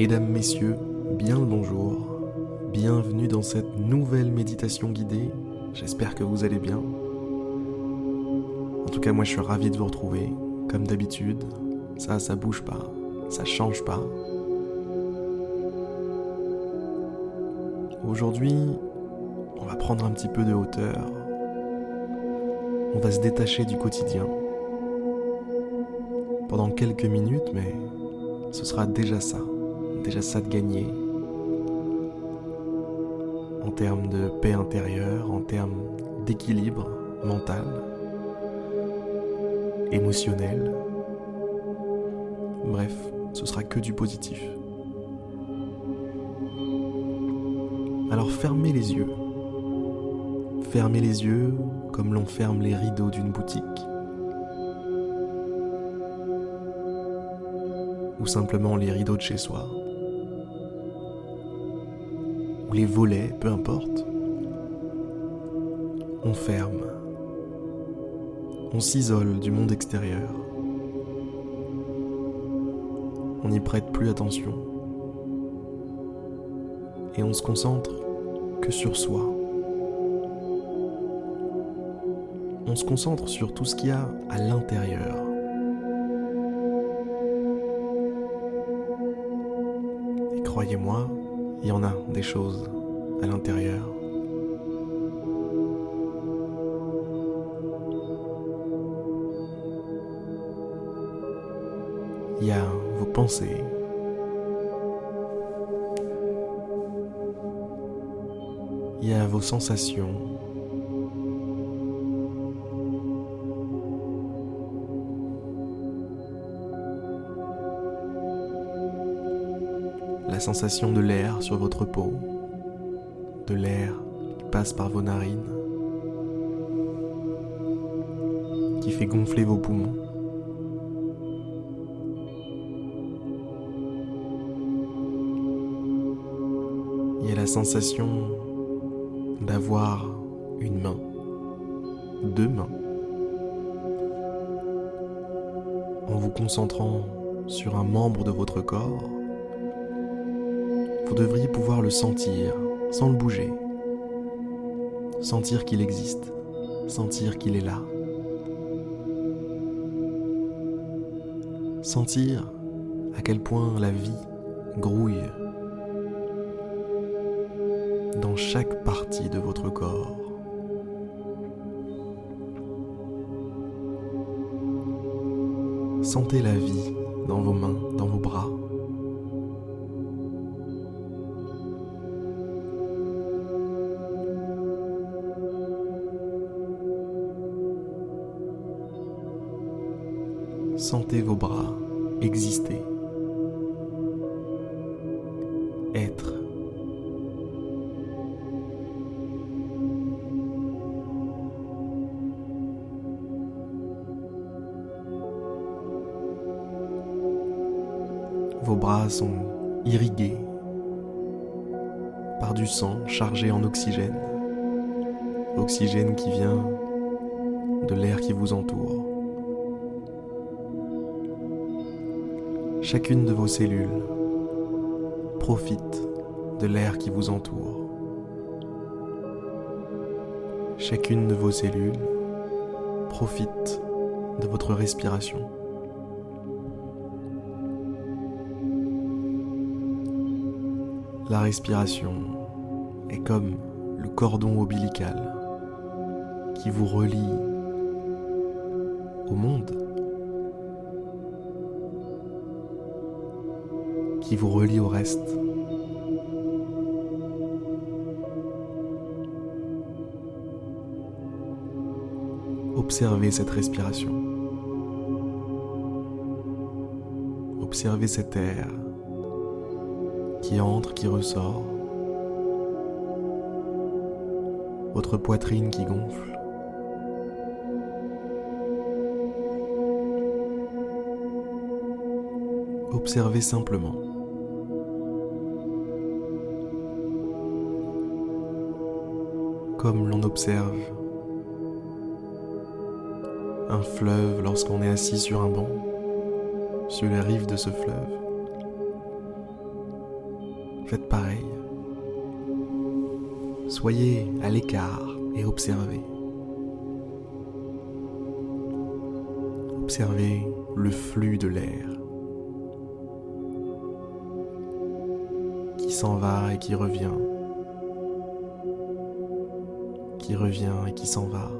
Mesdames, Messieurs, bien le bonjour. Bienvenue dans cette nouvelle méditation guidée. J'espère que vous allez bien. En tout cas, moi je suis ravi de vous retrouver, comme d'habitude. Ça, ça bouge pas, ça change pas. Aujourd'hui, on va prendre un petit peu de hauteur. On va se détacher du quotidien. Pendant quelques minutes, mais ce sera déjà ça. Déjà ça de gagner. En termes de paix intérieure, en termes d'équilibre mental, émotionnel. Bref, ce sera que du positif. Alors fermez les yeux. Fermez les yeux comme l'on ferme les rideaux d'une boutique. Ou simplement les rideaux de chez soi. Ou les volets, peu importe. On ferme. On s'isole du monde extérieur. On n'y prête plus attention. Et on se concentre que sur soi. On se concentre sur tout ce qu'il y a à l'intérieur. Et croyez-moi, il y en a des choses à l'intérieur. Il y a vos pensées, il y a vos sensations. La sensation de l'air sur votre peau, de l'air qui passe par vos narines, qui fait gonfler vos poumons. Il y a la sensation d'avoir une main, deux mains, en vous concentrant sur un membre de votre corps, vous devriez pouvoir le sentir sans le bouger, sentir qu'il existe, sentir qu'il est là, sentir à quel point la vie grouille dans chaque partie de votre corps. Sentez la vie dans vos mains, dans vos bras. Sentez vos bras exister, être. Vos bras sont irrigués par du sang chargé en oxygène. Oxygène qui vient de l'air qui vous entoure. Chacune de vos cellules profite de l'air qui vous entoure. Chacune de vos cellules profite de votre respiration. La respiration est comme le cordon ombilical qui vous relie au monde, qui vous relie au reste. Observez cette respiration. Observez cet air qui entre, qui ressort. Votre poitrine qui gonfle. Observez simplement. Comme l'on observe un fleuve lorsqu'on est assis sur un banc, sur les rives de ce fleuve. faites pareil. Soyez à l'écart et observez. Observez le flux de l'air qui s'en va et qui revient, qui revient et qui s'en va.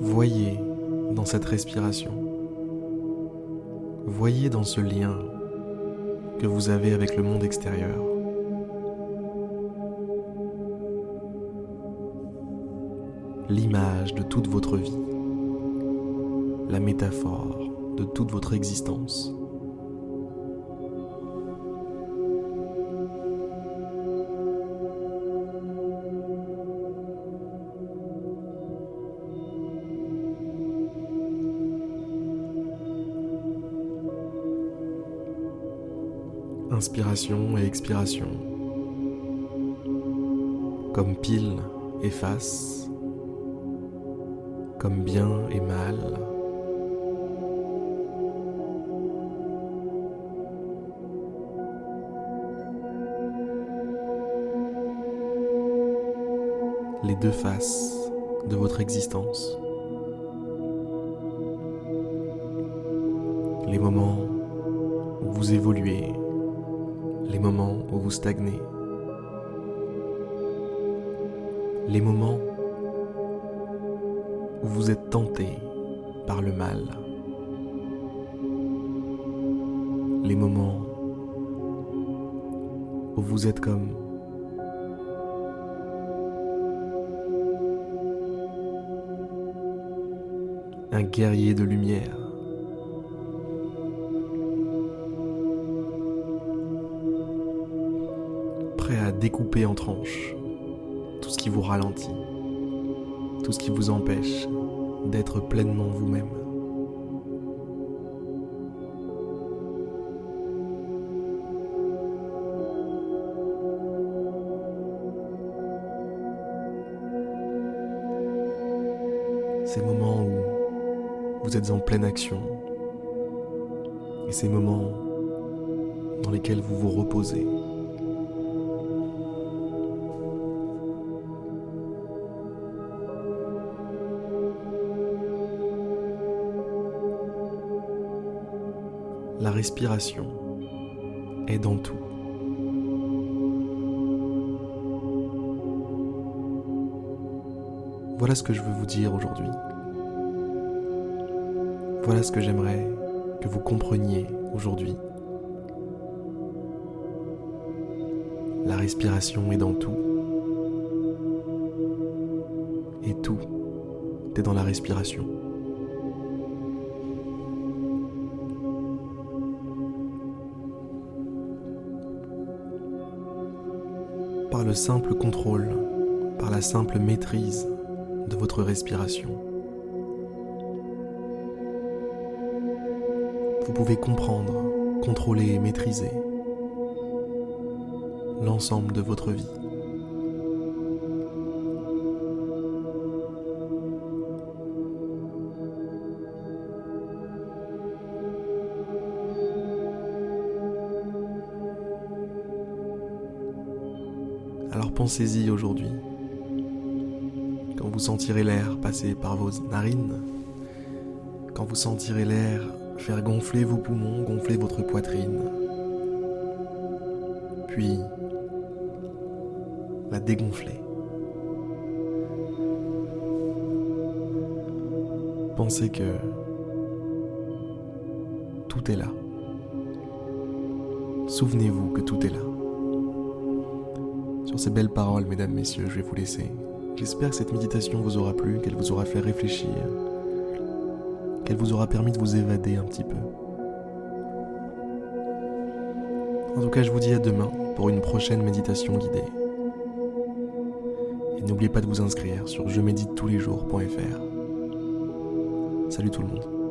Voyez dans cette respiration, voyez dans ce lien que vous avez avec le monde extérieur. L'image de toute votre vie, la métaphore de toute votre existence. inspiration et expiration, comme pile et face, comme bien et mal. Deux faces de votre existence. Les moments où vous évoluez les moments où vous stagnez, les moments où vous êtes tenté par le mal, les moments où vous êtes comme un guerrier de lumière. à découper en tranches tout ce qui vous ralentit, tout ce qui vous empêche d'être pleinement vous-même. Vous êtes en pleine action et ces moments dans lesquels vous vous reposez. la respiration est dans tout. Voilà ce que je veux vous dire aujourd'hui. Voilà ce que j'aimerais que vous compreniez aujourd'hui. La respiration est dans tout. Et tout est dans la respiration. par le simple contrôle, par la simple maîtrise de votre respiration. Vous pouvez comprendre, contrôler et maîtriser l'ensemble de votre vie. Alors pensez-y aujourd'hui. Quand vous sentirez l'air passer par vos narines, quand vous sentirez l'air faire gonfler vos poumons, gonfler votre poitrine, puis la dégonfler. Pensez que tout est là. Souvenez-vous que tout est là. Sur ces belles paroles, mesdames, messieurs, je vais vous laisser. J'espère que cette méditation vous aura plu, qu'elle vous aura fait réfléchir, qu'elle vous aura permis de vous évader un petit peu. En tout cas, je vous dis à demain pour une prochaine méditation guidée. Et n'oubliez pas de vous inscrire sur je médite tous les jours.fr. Salut tout le monde.